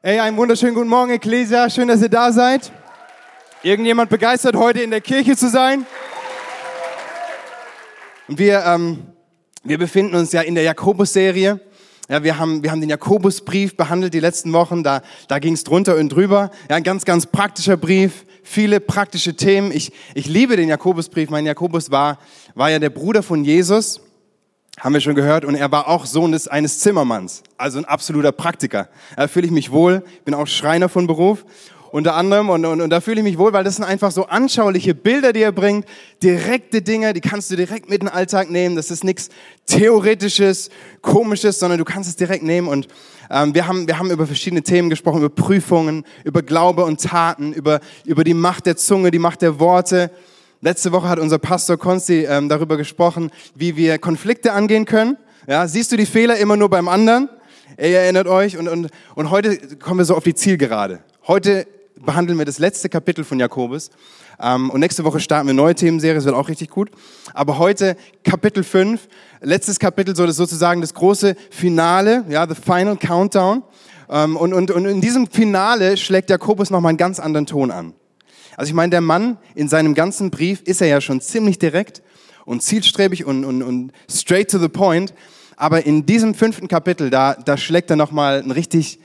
Hey, einen wunderschönen guten Morgen, Ecclesia. Schön, dass ihr da seid. Irgendjemand begeistert, heute in der Kirche zu sein? Und wir, ähm, wir befinden uns ja in der Jakobus-Serie. Ja, wir haben, wir haben den Jakobusbrief behandelt die letzten Wochen. Da, da ging es drunter und drüber. Ja, ein ganz, ganz praktischer Brief. Viele praktische Themen. Ich, ich liebe den Jakobusbrief. Mein Jakobus war, war ja der Bruder von Jesus haben wir schon gehört, und er war auch Sohn des, eines Zimmermanns, also ein absoluter Praktiker. Da fühle ich mich wohl, bin auch Schreiner von Beruf, unter anderem, und, und, und da fühle ich mich wohl, weil das sind einfach so anschauliche Bilder, die er bringt, direkte Dinge, die kannst du direkt mit in den Alltag nehmen, das ist nichts Theoretisches, Komisches, sondern du kannst es direkt nehmen. Und ähm, wir, haben, wir haben über verschiedene Themen gesprochen, über Prüfungen, über Glaube und Taten, über, über die Macht der Zunge, die Macht der Worte, Letzte Woche hat unser Pastor Konsti ähm, darüber gesprochen, wie wir Konflikte angehen können. Ja, siehst du die Fehler immer nur beim anderen? Ihr erinnert euch. Und, und, und heute kommen wir so auf die Zielgerade. Heute behandeln wir das letzte Kapitel von Jakobus. Ähm, und nächste Woche starten wir eine neue Themenserie, das wird auch richtig gut. Aber heute Kapitel 5, letztes Kapitel, so das sozusagen das große Finale, ja, the final countdown. Ähm, und, und, und in diesem Finale schlägt Jakobus nochmal einen ganz anderen Ton an. Also ich meine, der Mann in seinem ganzen Brief ist er ja schon ziemlich direkt und zielstrebig und, und, und straight to the point. Aber in diesem fünften Kapitel, da, da schlägt er nochmal einen richtig,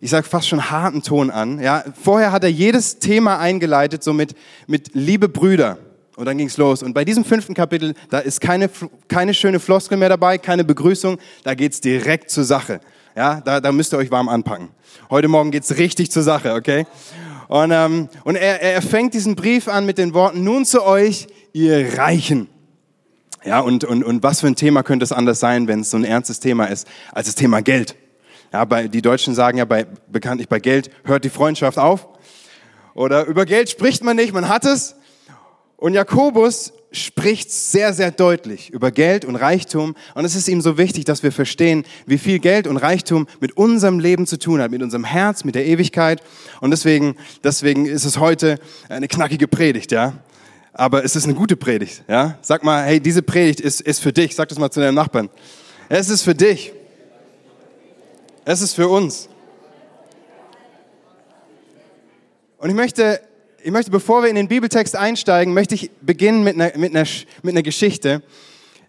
ich sag fast schon harten Ton an. Ja, vorher hat er jedes Thema eingeleitet, so mit, mit Liebe Brüder. Und dann ging's los. Und bei diesem fünften Kapitel, da ist keine, keine schöne Floskel mehr dabei, keine Begrüßung, da geht's direkt zur Sache. Ja, da, da müsst ihr euch warm anpacken. Heute Morgen geht's richtig zur Sache, okay? Und, ähm, und er, er fängt diesen Brief an mit den Worten, nun zu euch, ihr Reichen. Ja, und, und, und was für ein Thema könnte es anders sein, wenn es so ein ernstes Thema ist, als das Thema Geld. Ja, bei, die Deutschen sagen ja bei, bekanntlich bei Geld hört die Freundschaft auf. Oder über Geld spricht man nicht, man hat es. Und Jakobus spricht sehr, sehr deutlich über Geld und Reichtum. Und es ist ihm so wichtig, dass wir verstehen, wie viel Geld und Reichtum mit unserem Leben zu tun hat, mit unserem Herz, mit der Ewigkeit. Und deswegen, deswegen ist es heute eine knackige Predigt, ja. Aber es ist eine gute Predigt, ja. Sag mal, hey, diese Predigt ist, ist für dich. Sag das mal zu deinem Nachbarn. Es ist für dich. Es ist für uns. Und ich möchte ich möchte, bevor wir in den Bibeltext einsteigen, möchte ich beginnen mit einer, mit einer, mit einer Geschichte.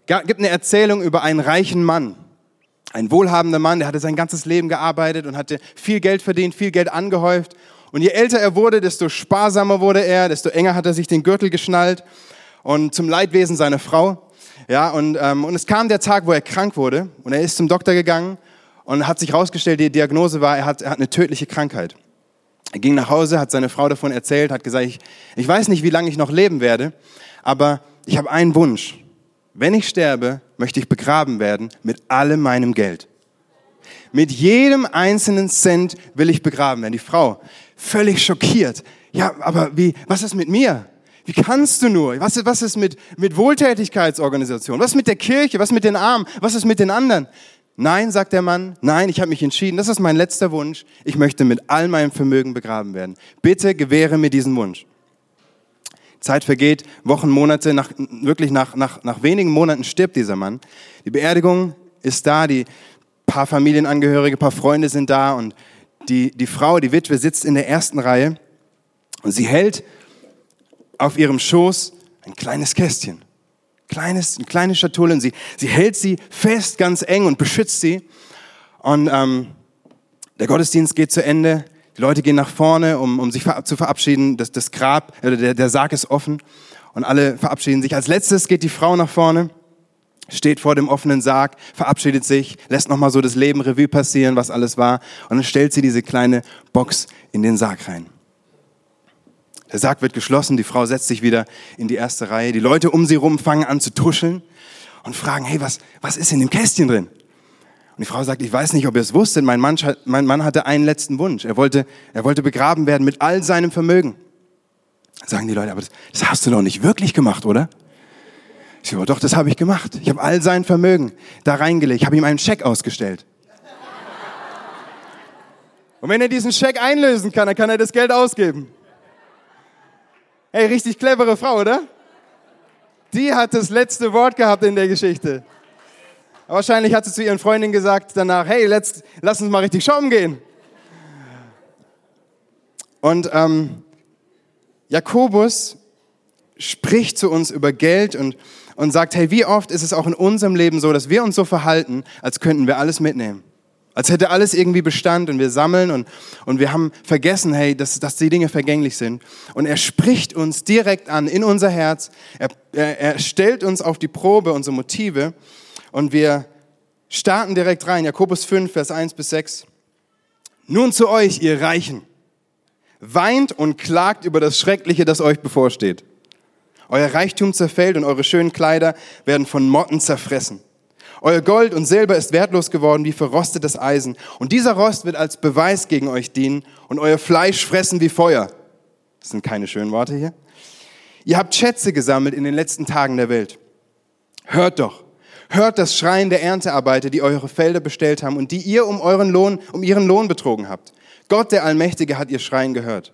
Es gibt eine Erzählung über einen reichen Mann. Ein wohlhabender Mann, der hatte sein ganzes Leben gearbeitet und hatte viel Geld verdient, viel Geld angehäuft. Und je älter er wurde, desto sparsamer wurde er, desto enger hat er sich den Gürtel geschnallt und zum Leidwesen seiner Frau. Ja, und, ähm, und es kam der Tag, wo er krank wurde und er ist zum Doktor gegangen und hat sich herausgestellt, die Diagnose war, er hat, er hat eine tödliche Krankheit. Er ging nach Hause, hat seine Frau davon erzählt, hat gesagt, ich, ich weiß nicht, wie lange ich noch leben werde, aber ich habe einen Wunsch. Wenn ich sterbe, möchte ich begraben werden mit allem meinem Geld. Mit jedem einzelnen Cent will ich begraben werden. Die Frau, völlig schockiert. Ja, aber wie, was ist mit mir? Wie kannst du nur? Was, was ist mit, mit Wohltätigkeitsorganisationen? Was ist mit der Kirche? Was ist mit den Armen? Was ist mit den anderen? Nein, sagt der Mann, nein, ich habe mich entschieden, das ist mein letzter Wunsch, ich möchte mit all meinem Vermögen begraben werden. Bitte gewähre mir diesen Wunsch. Zeit vergeht, Wochen, Monate, nach, wirklich nach, nach, nach wenigen Monaten stirbt dieser Mann. Die Beerdigung ist da, die paar Familienangehörige, paar Freunde sind da und die, die Frau, die Witwe, sitzt in der ersten Reihe und sie hält auf ihrem Schoß ein kleines Kästchen. Kleines, eine kleine Schatulle und sie, sie hält sie fest, ganz eng und beschützt sie. Und ähm, der Gottesdienst geht zu Ende. Die Leute gehen nach vorne, um, um sich zu verabschieden. Das, das Grab, äh, der, der Sarg ist offen und alle verabschieden sich. Als letztes geht die Frau nach vorne, steht vor dem offenen Sarg, verabschiedet sich, lässt nochmal so das Leben Revue passieren, was alles war. Und dann stellt sie diese kleine Box in den Sarg rein. Der Sarg wird geschlossen, die Frau setzt sich wieder in die erste Reihe. Die Leute um sie rum fangen an zu tuscheln und fragen, hey, was, was ist in dem Kästchen drin? Und die Frau sagt, ich weiß nicht, ob ihr es wusstet, mein Mann, mein Mann hatte einen letzten Wunsch. Er wollte, er wollte begraben werden mit all seinem Vermögen. Sagen die Leute, aber das, das hast du doch nicht wirklich gemacht, oder? Ich sage, doch, das habe ich gemacht. Ich habe all sein Vermögen da reingelegt. Ich habe ihm einen Scheck ausgestellt. Und wenn er diesen Scheck einlösen kann, dann kann er das Geld ausgeben. Hey, richtig clevere Frau, oder? Die hat das letzte Wort gehabt in der Geschichte. Wahrscheinlich hat sie zu ihren Freundinnen gesagt danach, hey, let's, lass uns mal richtig shoppen gehen. Und ähm, Jakobus spricht zu uns über Geld und, und sagt, hey, wie oft ist es auch in unserem Leben so, dass wir uns so verhalten, als könnten wir alles mitnehmen. Als hätte alles irgendwie Bestand und wir sammeln und, und wir haben vergessen, hey, dass, dass die Dinge vergänglich sind. Und er spricht uns direkt an in unser Herz. Er, er, er stellt uns auf die Probe, unsere Motive. Und wir starten direkt rein. Jakobus 5, Vers 1 bis 6. Nun zu euch, ihr Reichen. Weint und klagt über das Schreckliche, das euch bevorsteht. Euer Reichtum zerfällt und eure schönen Kleider werden von Motten zerfressen. Euer Gold und Silber ist wertlos geworden wie verrostetes Eisen. Und dieser Rost wird als Beweis gegen euch dienen und euer Fleisch fressen wie Feuer. Das sind keine schönen Worte hier. Ihr habt Schätze gesammelt in den letzten Tagen der Welt. Hört doch. Hört das Schreien der Erntearbeiter, die eure Felder bestellt haben und die ihr um euren Lohn, um ihren Lohn betrogen habt. Gott, der Allmächtige, hat ihr Schreien gehört.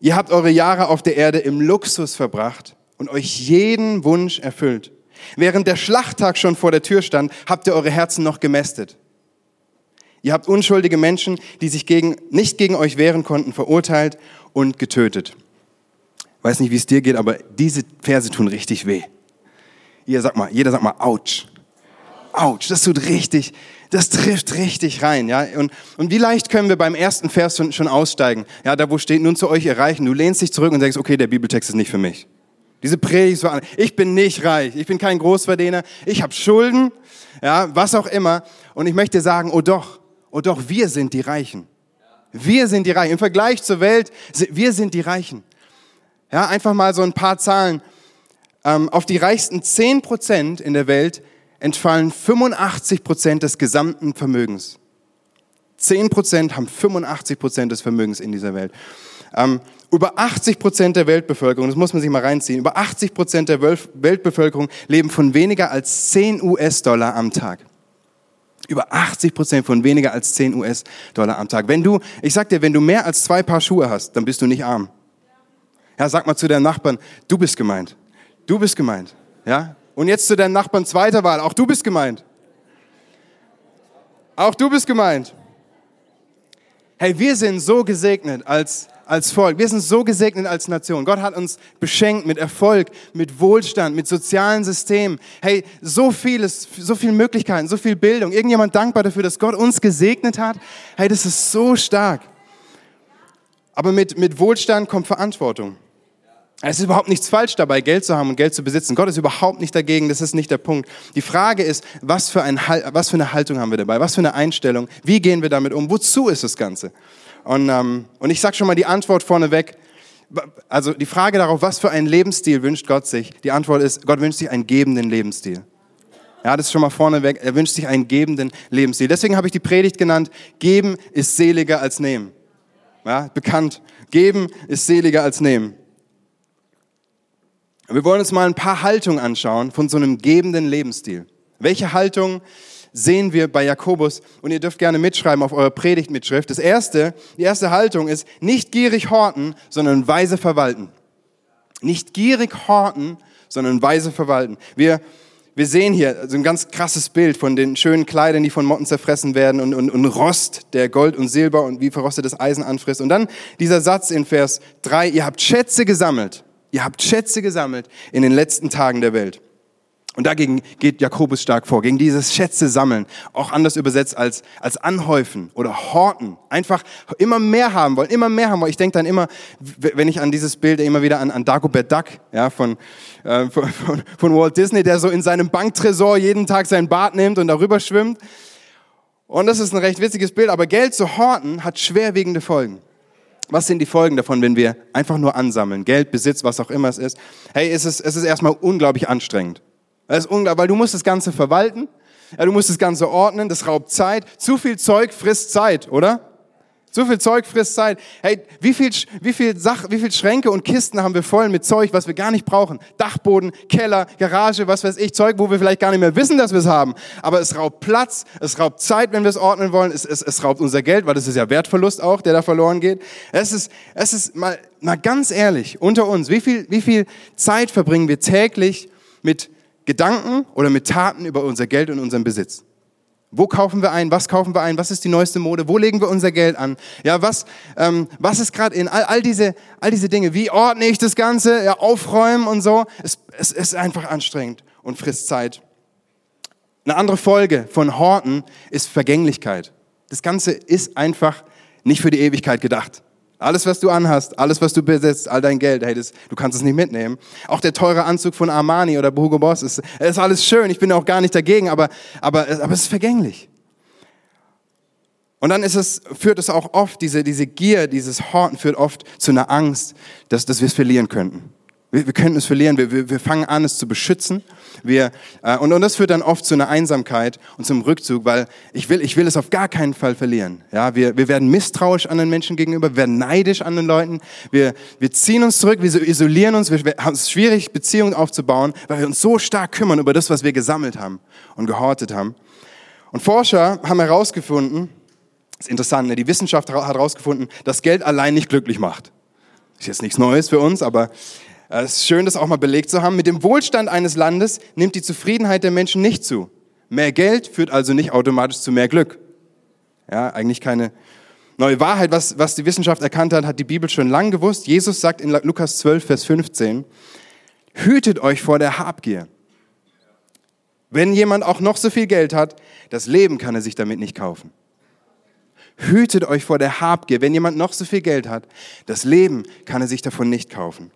Ihr habt eure Jahre auf der Erde im Luxus verbracht und euch jeden Wunsch erfüllt. Während der Schlachttag schon vor der Tür stand, habt ihr eure Herzen noch gemästet. Ihr habt unschuldige Menschen, die sich gegen, nicht gegen euch wehren konnten, verurteilt und getötet. Weiß nicht, wie es dir geht, aber diese Verse tun richtig weh. Ihr sagt mal, jeder sagt mal, ouch. Ouch, das tut richtig, das trifft richtig rein, ja. Und, und wie leicht können wir beim ersten Vers schon, schon aussteigen? Ja, da wo steht, nun zu euch erreichen. Du lehnst dich zurück und denkst, okay, der Bibeltext ist nicht für mich. Diese Predigt war, ich bin nicht reich, ich bin kein Großverdiener, ich habe Schulden, ja, was auch immer. Und ich möchte sagen, oh doch, oh doch, wir sind die Reichen. Wir sind die Reichen. Im Vergleich zur Welt, wir sind die Reichen. Ja, einfach mal so ein paar Zahlen. Ähm, auf die reichsten 10 Prozent in der Welt entfallen 85 Prozent des gesamten Vermögens. 10 Prozent haben 85 Prozent des Vermögens in dieser Welt. Ähm, über 80 Prozent der Weltbevölkerung, das muss man sich mal reinziehen, über 80 Prozent der Weltbevölkerung leben von weniger als 10 US-Dollar am Tag. Über 80 Prozent von weniger als 10 US-Dollar am Tag. Wenn du, ich sag dir, wenn du mehr als zwei Paar Schuhe hast, dann bist du nicht arm. Ja, sag mal zu deinem Nachbarn, du bist gemeint. Du bist gemeint. Ja? Und jetzt zu deinem Nachbarn zweiter Wahl, auch du bist gemeint. Auch du bist gemeint. Hey, wir sind so gesegnet als als Volk. Wir sind so gesegnet als Nation. Gott hat uns beschenkt mit Erfolg, mit Wohlstand, mit sozialen Systemen. Hey, so vieles, so viele Möglichkeiten, so viel Bildung. Irgendjemand dankbar dafür, dass Gott uns gesegnet hat? Hey, das ist so stark. Aber mit, mit Wohlstand kommt Verantwortung. Es ist überhaupt nichts falsch dabei, Geld zu haben und Geld zu besitzen. Gott ist überhaupt nicht dagegen, das ist nicht der Punkt. Die Frage ist, was für, ein, was für eine Haltung haben wir dabei? Was für eine Einstellung? Wie gehen wir damit um? Wozu ist das Ganze? Und, ähm, und ich sage schon mal die Antwort vorneweg. Also die Frage darauf, was für einen Lebensstil wünscht Gott sich? Die Antwort ist, Gott wünscht sich einen gebenden Lebensstil. Ja, das ist schon mal vorneweg. Er wünscht sich einen gebenden Lebensstil. Deswegen habe ich die Predigt genannt, geben ist seliger als nehmen. Ja, bekannt. Geben ist seliger als nehmen. Wir wollen uns mal ein paar Haltungen anschauen von so einem gebenden Lebensstil. Welche Haltung sehen wir bei Jakobus und ihr dürft gerne mitschreiben auf eure Predigtmitschrift. Das erste, die erste Haltung ist nicht gierig horten, sondern weise verwalten. Nicht gierig horten, sondern weise verwalten. Wir, wir sehen hier so ein ganz krasses Bild von den schönen Kleidern, die von Motten zerfressen werden und, und, und Rost, der Gold und Silber und wie verrostetes Eisen anfrisst. Und dann dieser Satz in Vers 3, ihr habt Schätze gesammelt. Ihr habt Schätze gesammelt in den letzten Tagen der Welt. Und dagegen geht Jakobus stark vor, gegen dieses Schätze sammeln, auch anders übersetzt als, als anhäufen oder horten. Einfach immer mehr haben wollen, immer mehr haben wollen. Ich denke dann immer, wenn ich an dieses Bild immer wieder an, an Dagobert Duck ja, von, äh, von, von Walt Disney, der so in seinem Banktresor jeden Tag sein Bad nimmt und darüber schwimmt. Und das ist ein recht witziges Bild, aber Geld zu horten hat schwerwiegende Folgen. Was sind die Folgen davon, wenn wir einfach nur ansammeln? Geld, Besitz, was auch immer es ist. Hey, es ist, es ist erstmal unglaublich anstrengend. Das ist unglaublich, weil du musst das Ganze verwalten, ja, du musst das Ganze ordnen, das raubt Zeit. Zu viel Zeug frisst Zeit, oder? Zu viel Zeug frisst Zeit. Hey, wie viel, wie viel Sach, wie viel Schränke und Kisten haben wir voll mit Zeug, was wir gar nicht brauchen? Dachboden, Keller, Garage, was weiß ich, Zeug, wo wir vielleicht gar nicht mehr wissen, dass wir es haben. Aber es raubt Platz, es raubt Zeit, wenn wir es ordnen wollen. Es, es, es raubt unser Geld, weil das ist ja Wertverlust auch, der da verloren geht. Es ist, es ist mal, mal ganz ehrlich unter uns. Wie viel, wie viel Zeit verbringen wir täglich mit Gedanken oder mit Taten über unser Geld und unseren Besitz. Wo kaufen wir ein? Was kaufen wir ein? Was ist die neueste Mode? Wo legen wir unser Geld an? Ja, was, ähm, was ist gerade in all, all, diese, all diese Dinge? Wie ordne ich das Ganze? Ja, aufräumen und so. Es, es ist einfach anstrengend und frisst Zeit. Eine andere Folge von Horten ist Vergänglichkeit. Das Ganze ist einfach nicht für die Ewigkeit gedacht. Alles, was du anhast, alles, was du besitzt, all dein Geld, hey, das, du kannst es nicht mitnehmen. Auch der teure Anzug von Armani oder Hugo Boss ist, ist alles schön. Ich bin auch gar nicht dagegen, aber, aber, aber es ist vergänglich. Und dann ist es, führt es auch oft, diese, diese Gier, dieses Horten führt oft zu einer Angst, dass, dass wir es verlieren könnten. Wir, wir könnten es verlieren. Wir, wir, wir fangen an, es zu beschützen. Wir, äh, und, und das führt dann oft zu einer Einsamkeit und zum Rückzug, weil ich will, ich will es auf gar keinen Fall verlieren. Ja, wir, wir werden misstrauisch anderen Menschen gegenüber, wir werden neidisch an den Leuten. Wir, wir ziehen uns zurück, wir isolieren uns. Wir, haben es schwierig, Beziehungen aufzubauen, weil wir uns so stark kümmern über das, was wir gesammelt haben und gehortet haben. Und Forscher haben herausgefunden, das ist interessant, ne? die Wissenschaft hat herausgefunden, dass Geld allein nicht glücklich macht. Ist jetzt nichts Neues für uns, aber es ist schön, das auch mal belegt zu haben. Mit dem Wohlstand eines Landes nimmt die Zufriedenheit der Menschen nicht zu. Mehr Geld führt also nicht automatisch zu mehr Glück. Ja, eigentlich keine neue Wahrheit. Was, was die Wissenschaft erkannt hat, hat die Bibel schon lang gewusst. Jesus sagt in Lukas 12, Vers 15, hütet euch vor der Habgier. Wenn jemand auch noch so viel Geld hat, das Leben kann er sich damit nicht kaufen. Hütet euch vor der Habgier. Wenn jemand noch so viel Geld hat, das Leben kann er sich davon nicht kaufen.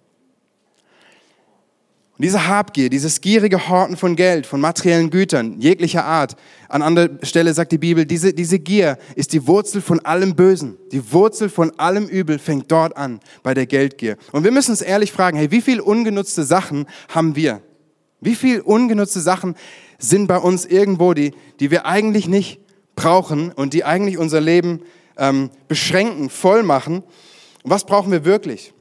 Und diese Habgier, dieses gierige Horten von Geld, von materiellen Gütern jeglicher Art, an anderer Stelle sagt die Bibel, diese, diese Gier ist die Wurzel von allem Bösen. Die Wurzel von allem Übel fängt dort an, bei der Geldgier. Und wir müssen uns ehrlich fragen, hey, wie viel ungenutzte Sachen haben wir? Wie viel ungenutzte Sachen sind bei uns irgendwo, die, die wir eigentlich nicht brauchen und die eigentlich unser Leben ähm, beschränken, voll machen? Und was brauchen wir wirklich?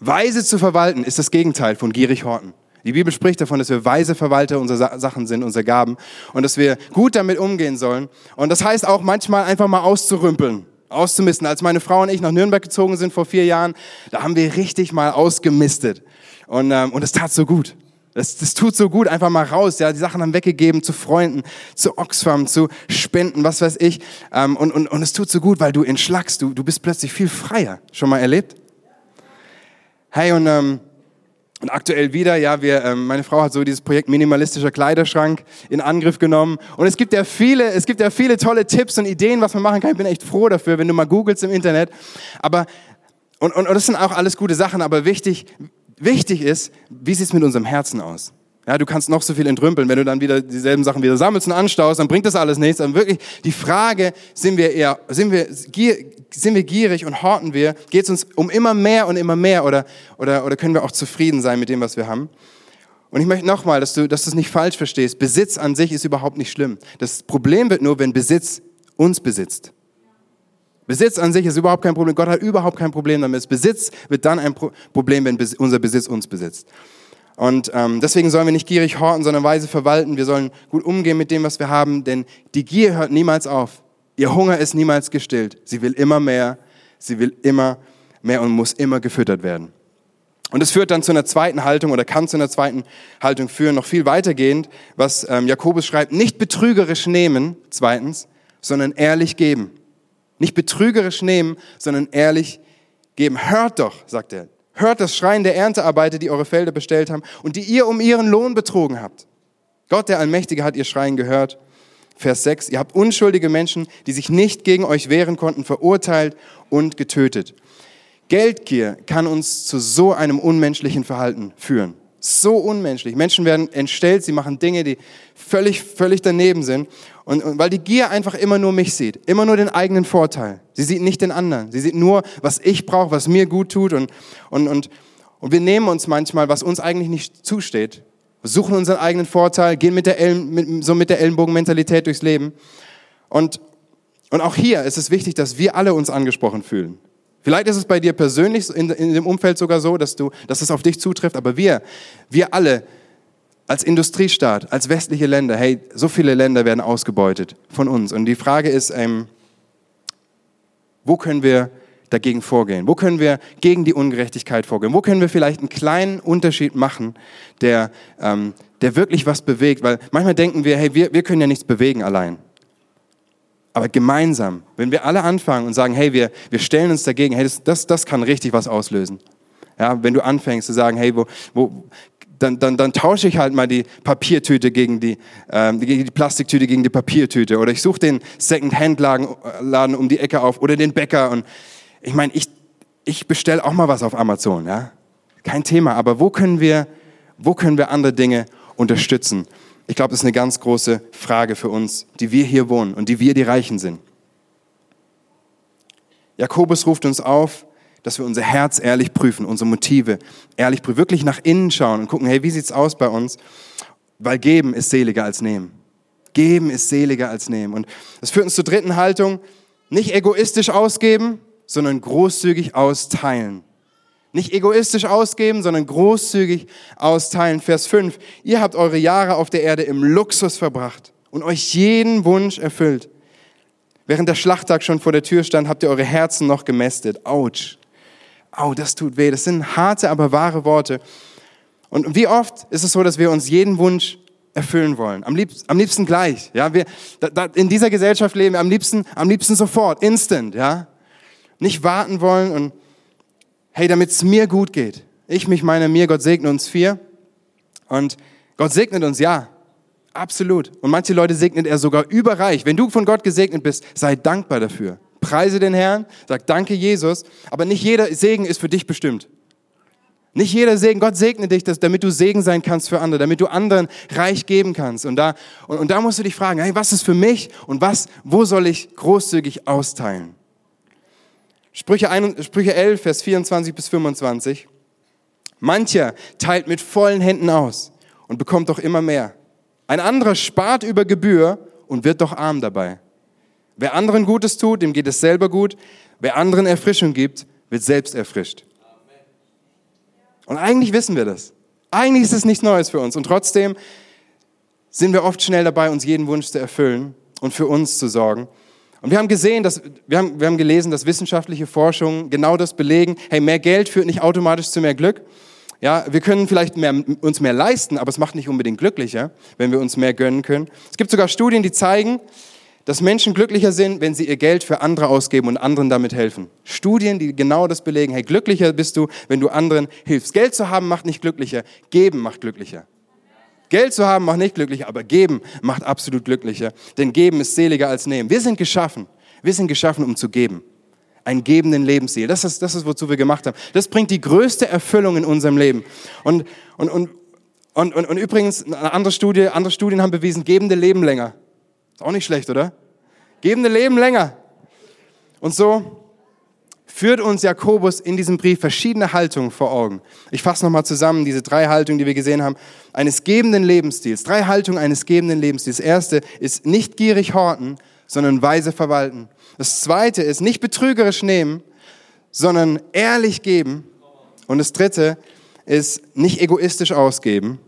Weise zu verwalten ist das Gegenteil von gierig horten. Die Bibel spricht davon, dass wir weise Verwalter unserer Sachen sind, unserer Gaben und dass wir gut damit umgehen sollen. Und das heißt auch manchmal einfach mal auszurümpeln, auszumisten. Als meine Frau und ich nach Nürnberg gezogen sind vor vier Jahren, da haben wir richtig mal ausgemistet. Und, ähm, und es tat so gut. Das, das tut so gut, einfach mal raus, ja, die Sachen dann weggegeben zu Freunden, zu Oxfam, zu Spenden, was weiß ich. Ähm, und, und, und es tut so gut, weil du entschlackst, du, du bist plötzlich viel freier. Schon mal erlebt? Hey, und, ähm, und aktuell wieder, ja, wir, ähm, meine Frau hat so dieses Projekt minimalistischer Kleiderschrank in Angriff genommen. Und es gibt ja viele, es gibt ja viele tolle Tipps und Ideen, was man machen kann. Ich bin echt froh dafür, wenn du mal googelst im Internet. Aber, und, und, und das sind auch alles gute Sachen, aber wichtig, wichtig ist, wie sieht es mit unserem Herzen aus? Ja, du kannst noch so viel entrümpeln, wenn du dann wieder dieselben Sachen wieder sammelst und anstaust, dann bringt das alles nichts. Dann wirklich die Frage, sind wir eher, sind wir, sind wir gierig und horten wir? Geht es uns um immer mehr und immer mehr oder, oder, oder können wir auch zufrieden sein mit dem, was wir haben? Und ich möchte nochmal, dass du, dass du es nicht falsch verstehst. Besitz an sich ist überhaupt nicht schlimm. Das Problem wird nur, wenn Besitz uns besitzt. Besitz an sich ist überhaupt kein Problem. Gott hat überhaupt kein Problem damit. Besitz wird dann ein Problem, wenn unser Besitz uns besitzt. Und ähm, deswegen sollen wir nicht gierig horten, sondern weise verwalten. Wir sollen gut umgehen mit dem, was wir haben, denn die Gier hört niemals auf. Ihr Hunger ist niemals gestillt. Sie will immer mehr, sie will immer mehr und muss immer gefüttert werden. Und es führt dann zu einer zweiten Haltung oder kann zu einer zweiten Haltung führen, noch viel weitergehend, was ähm, Jakobus schreibt, nicht betrügerisch nehmen, zweitens, sondern ehrlich geben. Nicht betrügerisch nehmen, sondern ehrlich geben. Hört doch, sagt er, Hört das Schreien der Erntearbeiter, die eure Felder bestellt haben und die ihr um ihren Lohn betrogen habt. Gott, der Allmächtige, hat ihr Schreien gehört. Vers 6, ihr habt unschuldige Menschen, die sich nicht gegen euch wehren konnten, verurteilt und getötet. Geldgier kann uns zu so einem unmenschlichen Verhalten führen. So unmenschlich. Menschen werden entstellt, sie machen Dinge, die völlig, völlig daneben sind. Und, und weil die Gier einfach immer nur mich sieht, immer nur den eigenen Vorteil. Sie sieht nicht den anderen. Sie sieht nur, was ich brauche, was mir gut tut. Und, und, und, und wir nehmen uns manchmal, was uns eigentlich nicht zusteht. Suchen unseren eigenen Vorteil, gehen mit der, Ellen, mit, so mit der Ellenbogenmentalität durchs Leben. Und, und auch hier ist es wichtig, dass wir alle uns angesprochen fühlen. Vielleicht ist es bei dir persönlich in, in dem Umfeld sogar so, dass, du, dass es auf dich zutrifft, aber wir, wir alle als Industriestaat, als westliche Länder, hey, so viele Länder werden ausgebeutet von uns. Und die Frage ist, ähm, wo können wir dagegen vorgehen? Wo können wir gegen die Ungerechtigkeit vorgehen? Wo können wir vielleicht einen kleinen Unterschied machen, der, ähm, der wirklich was bewegt? Weil manchmal denken wir, hey, wir, wir können ja nichts bewegen allein. Aber gemeinsam, wenn wir alle anfangen und sagen, hey, wir, wir stellen uns dagegen, hey, das, das, das kann richtig was auslösen. Ja, wenn du anfängst zu sagen, hey, wo, wo, dann, dann, dann tausche ich halt mal die Papiertüte gegen die, ähm, die Plastiktüte gegen die Papiertüte. Oder ich suche den Second-Hand-Laden um die Ecke auf oder den Bäcker. Und ich meine, ich, ich bestelle auch mal was auf Amazon. Ja? Kein Thema. Aber wo können wir, wo können wir andere Dinge unterstützen? Ich glaube, das ist eine ganz große Frage für uns, die wir hier wohnen und die wir die Reichen sind. Jakobus ruft uns auf, dass wir unser Herz ehrlich prüfen, unsere Motive ehrlich prüfen, wirklich nach innen schauen und gucken, hey, wie sieht's aus bei uns? Weil geben ist seliger als nehmen. Geben ist seliger als nehmen. Und das führt uns zur dritten Haltung, nicht egoistisch ausgeben, sondern großzügig austeilen. Nicht egoistisch ausgeben, sondern großzügig austeilen. Vers 5. Ihr habt eure Jahre auf der Erde im Luxus verbracht und euch jeden Wunsch erfüllt. Während der Schlachttag schon vor der Tür stand, habt ihr eure Herzen noch gemästet. Autsch au, das tut weh. Das sind harte, aber wahre Worte. Und wie oft ist es so, dass wir uns jeden Wunsch erfüllen wollen? Am liebsten, am liebsten gleich. Ja, wir, da, da, in dieser Gesellschaft leben wir am liebsten, am liebsten sofort, instant. Ja, nicht warten wollen und hey, damit es mir gut geht. Ich, mich, meine, mir, Gott segne uns vier. Und Gott segnet uns, ja, absolut. Und manche Leute segnet er sogar überreich. Wenn du von Gott gesegnet bist, sei dankbar dafür preise den Herrn, sag danke Jesus, aber nicht jeder Segen ist für dich bestimmt. Nicht jeder Segen, Gott segne dich, dass, damit du Segen sein kannst für andere, damit du anderen reich geben kannst. Und da, und, und da musst du dich fragen, hey, was ist für mich und was, wo soll ich großzügig austeilen? Sprüche, 1, Sprüche 11, Vers 24 bis 25. Mancher teilt mit vollen Händen aus und bekommt doch immer mehr. Ein anderer spart über Gebühr und wird doch arm dabei. Wer anderen Gutes tut, dem geht es selber gut. Wer anderen Erfrischung gibt, wird selbst erfrischt. Und eigentlich wissen wir das. Eigentlich ist es nichts Neues für uns. Und trotzdem sind wir oft schnell dabei, uns jeden Wunsch zu erfüllen und für uns zu sorgen. Und wir haben gesehen, dass, wir haben, wir haben gelesen, dass wissenschaftliche Forschungen genau das belegen. Hey, mehr Geld führt nicht automatisch zu mehr Glück. Ja, wir können vielleicht mehr, uns mehr leisten, aber es macht nicht unbedingt glücklicher, wenn wir uns mehr gönnen können. Es gibt sogar Studien, die zeigen, dass Menschen glücklicher sind, wenn sie ihr Geld für andere ausgeben und anderen damit helfen. Studien, die genau das belegen. Hey, glücklicher bist du, wenn du anderen hilfst. Geld zu haben macht nicht glücklicher, geben macht glücklicher. Geld zu haben macht nicht glücklicher, aber geben macht absolut glücklicher. Denn geben ist seliger als nehmen. Wir sind geschaffen. Wir sind geschaffen, um zu geben. Einen gebenden Lebensstil. Das ist, das ist, wozu wir gemacht haben. Das bringt die größte Erfüllung in unserem Leben. Und, und, und, und, und, und übrigens, eine andere Studie, andere Studien haben bewiesen, gebende leben länger. Ist auch nicht schlecht, oder? Gebende leben länger. Und so führt uns Jakobus in diesem Brief verschiedene Haltungen vor Augen. Ich fasse nochmal zusammen diese drei Haltungen, die wir gesehen haben, eines gebenden Lebensstils. Drei Haltungen eines gebenden Lebensstils. Das erste ist nicht gierig horten, sondern weise verwalten. Das zweite ist nicht betrügerisch nehmen, sondern ehrlich geben. Und das dritte ist nicht egoistisch ausgeben,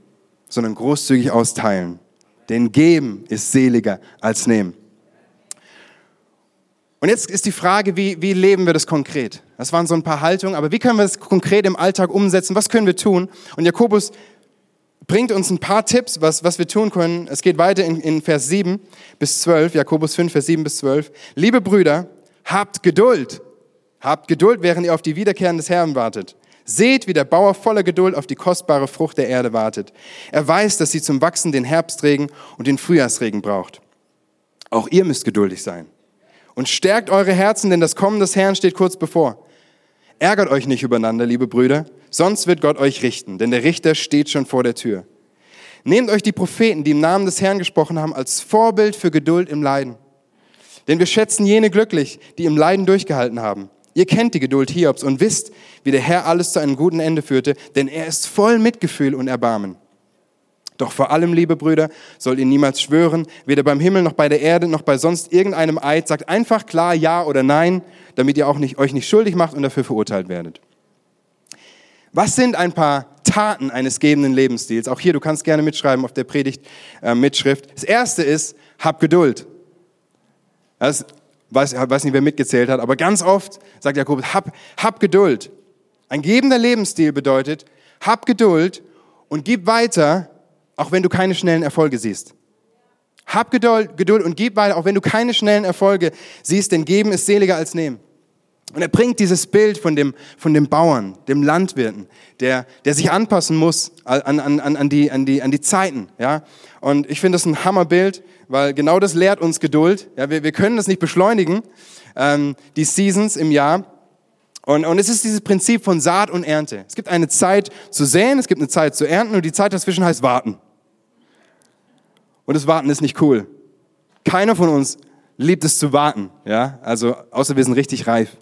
sondern großzügig austeilen. Denn geben ist seliger als nehmen. Und jetzt ist die Frage, wie, wie leben wir das konkret? Das waren so ein paar Haltungen, aber wie können wir das konkret im Alltag umsetzen? Was können wir tun? Und Jakobus bringt uns ein paar Tipps, was, was wir tun können. Es geht weiter in, in Vers 7 bis 12, Jakobus 5, Vers 7 bis 12. Liebe Brüder, habt Geduld. Habt Geduld, während ihr auf die Wiederkehren des Herrn wartet. Seht, wie der Bauer voller Geduld auf die kostbare Frucht der Erde wartet. Er weiß, dass sie zum Wachsen den Herbstregen und den Frühjahrsregen braucht. Auch ihr müsst geduldig sein. Und stärkt eure Herzen, denn das Kommen des Herrn steht kurz bevor. Ärgert euch nicht übereinander, liebe Brüder, sonst wird Gott euch richten, denn der Richter steht schon vor der Tür. Nehmt euch die Propheten, die im Namen des Herrn gesprochen haben, als Vorbild für Geduld im Leiden. Denn wir schätzen jene glücklich, die im Leiden durchgehalten haben. Ihr kennt die Geduld Hiobs und wisst, wie der Herr alles zu einem guten Ende führte, denn er ist voll Mitgefühl und Erbarmen. Doch vor allem, liebe Brüder, sollt ihr niemals schwören, weder beim Himmel noch bei der Erde noch bei sonst irgendeinem Eid. Sagt einfach klar Ja oder Nein, damit ihr auch nicht, euch nicht schuldig macht und dafür verurteilt werdet. Was sind ein paar Taten eines gebenden Lebensstils? Auch hier, du kannst gerne mitschreiben auf der Predigt äh. Das erste ist, hab Geduld. Das weiß, weiß nicht, wer mitgezählt hat, aber ganz oft sagt Jakobus, hab, hab Geduld. Ein gebender Lebensstil bedeutet, hab Geduld und gib weiter, auch wenn du keine schnellen Erfolge siehst. Hab Geduld, Geduld und gib weiter, auch wenn du keine schnellen Erfolge siehst, denn geben ist seliger als nehmen. Und er bringt dieses Bild von dem, von dem Bauern, dem Landwirten, der, der sich anpassen muss an, an, an, die, an, die, an die Zeiten. Ja? Und ich finde das ein Hammerbild, weil genau das lehrt uns Geduld. Ja, wir, wir können das nicht beschleunigen, ähm, die Seasons im Jahr. Und, und es ist dieses Prinzip von Saat und Ernte. Es gibt eine Zeit zu säen, es gibt eine Zeit zu ernten und die Zeit dazwischen heißt warten. Und das Warten ist nicht cool. Keiner von uns liebt es zu warten, ja, also außer wir sind richtig reif.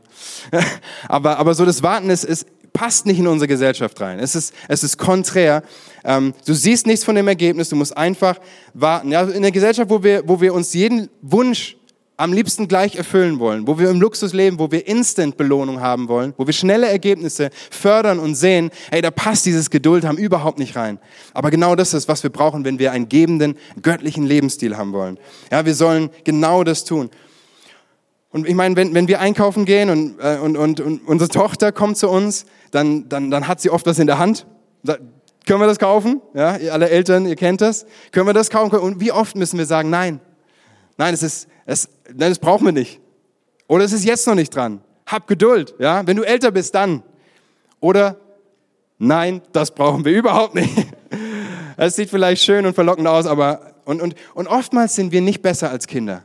aber, aber so das Warten ist, ist, passt nicht in unsere Gesellschaft rein. Es ist, es ist konträr. Ähm, du siehst nichts von dem Ergebnis, du musst einfach warten. Ja, in der Gesellschaft, wo wir, wo wir uns jeden Wunsch am liebsten gleich erfüllen wollen, wo wir im Luxus leben, wo wir Instant-Belohnung haben wollen, wo wir schnelle Ergebnisse fördern und sehen, hey, da passt dieses Geduld haben überhaupt nicht rein. Aber genau das ist, was wir brauchen, wenn wir einen gebenden, göttlichen Lebensstil haben wollen. Ja, wir sollen genau das tun. Und ich meine, wenn, wenn wir einkaufen gehen und, äh, und, und, und unsere Tochter kommt zu uns, dann, dann, dann hat sie oft was in der Hand. Da, können wir das kaufen? Ja, ihr alle Eltern, ihr kennt das. Können wir das kaufen? Und wie oft müssen wir sagen, nein, nein, es ist, es, nein, das brauchen wir nicht. Oder es ist jetzt noch nicht dran. Hab Geduld, ja. Wenn du älter bist, dann. Oder nein, das brauchen wir überhaupt nicht. Es sieht vielleicht schön und verlockend aus, aber und, und, und oftmals sind wir nicht besser als Kinder.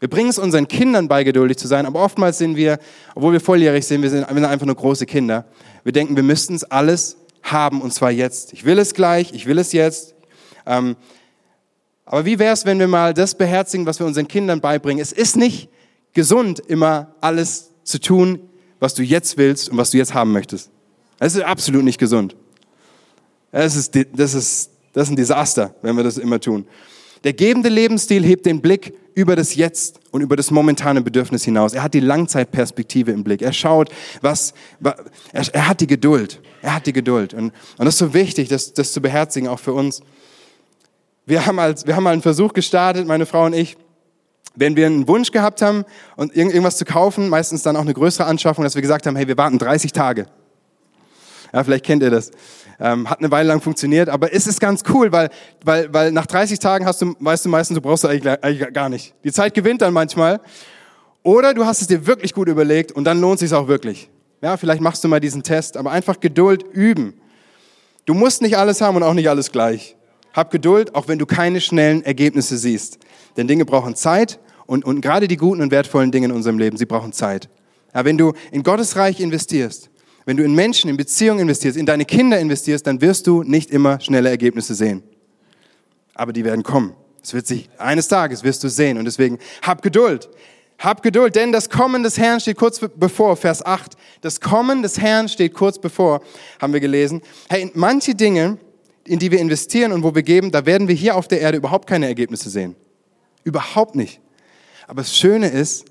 Wir bringen es unseren Kindern bei, geduldig zu sein, aber oftmals sind wir, obwohl wir volljährig sind, wir sind, wir sind einfach nur große Kinder. Wir denken, wir müssten es alles haben und zwar jetzt. Ich will es gleich, ich will es jetzt. Ähm, aber wie wäre es, wenn wir mal das beherzigen, was wir unseren Kindern beibringen? Es ist nicht gesund, immer alles zu tun, was du jetzt willst und was du jetzt haben möchtest. Es ist absolut nicht gesund. Das ist, das ist, das ist ein Desaster, wenn wir das immer tun. Der gebende Lebensstil hebt den Blick über das Jetzt und über das momentane Bedürfnis hinaus. Er hat die Langzeitperspektive im Blick. Er schaut, was, er, er hat die Geduld. Er hat die Geduld. Und, und das ist so wichtig, das, das zu beherzigen, auch für uns. Wir haben, als, wir haben mal einen Versuch gestartet, meine Frau und ich, wenn wir einen Wunsch gehabt haben und irgendwas zu kaufen, meistens dann auch eine größere Anschaffung, dass wir gesagt haben, hey, wir warten 30 Tage. Ja, vielleicht kennt ihr das. Ähm, hat eine Weile lang funktioniert, aber es ist ganz cool, weil, weil, weil nach 30 Tagen hast du, weißt du meistens, du brauchst du eigentlich, eigentlich gar nicht. Die Zeit gewinnt dann manchmal. Oder du hast es dir wirklich gut überlegt und dann lohnt es sich auch wirklich. Ja, vielleicht machst du mal diesen Test, aber einfach Geduld üben. Du musst nicht alles haben und auch nicht alles gleich. Hab Geduld, auch wenn du keine schnellen Ergebnisse siehst. Denn Dinge brauchen Zeit und, und gerade die guten und wertvollen Dinge in unserem Leben, sie brauchen Zeit. Ja, wenn du in Gottes Reich investierst, wenn du in Menschen, in Beziehungen investierst, in deine Kinder investierst, dann wirst du nicht immer schnelle Ergebnisse sehen. Aber die werden kommen. Es wird sich, eines Tages wirst du sehen. Und deswegen, hab Geduld. Hab Geduld, denn das Kommen des Herrn steht kurz bevor, Vers 8. Das Kommen des Herrn steht kurz bevor, haben wir gelesen. Hey, manche Dinge, in die wir investieren und wo wir geben, da werden wir hier auf der Erde überhaupt keine Ergebnisse sehen. Überhaupt nicht. Aber das Schöne ist,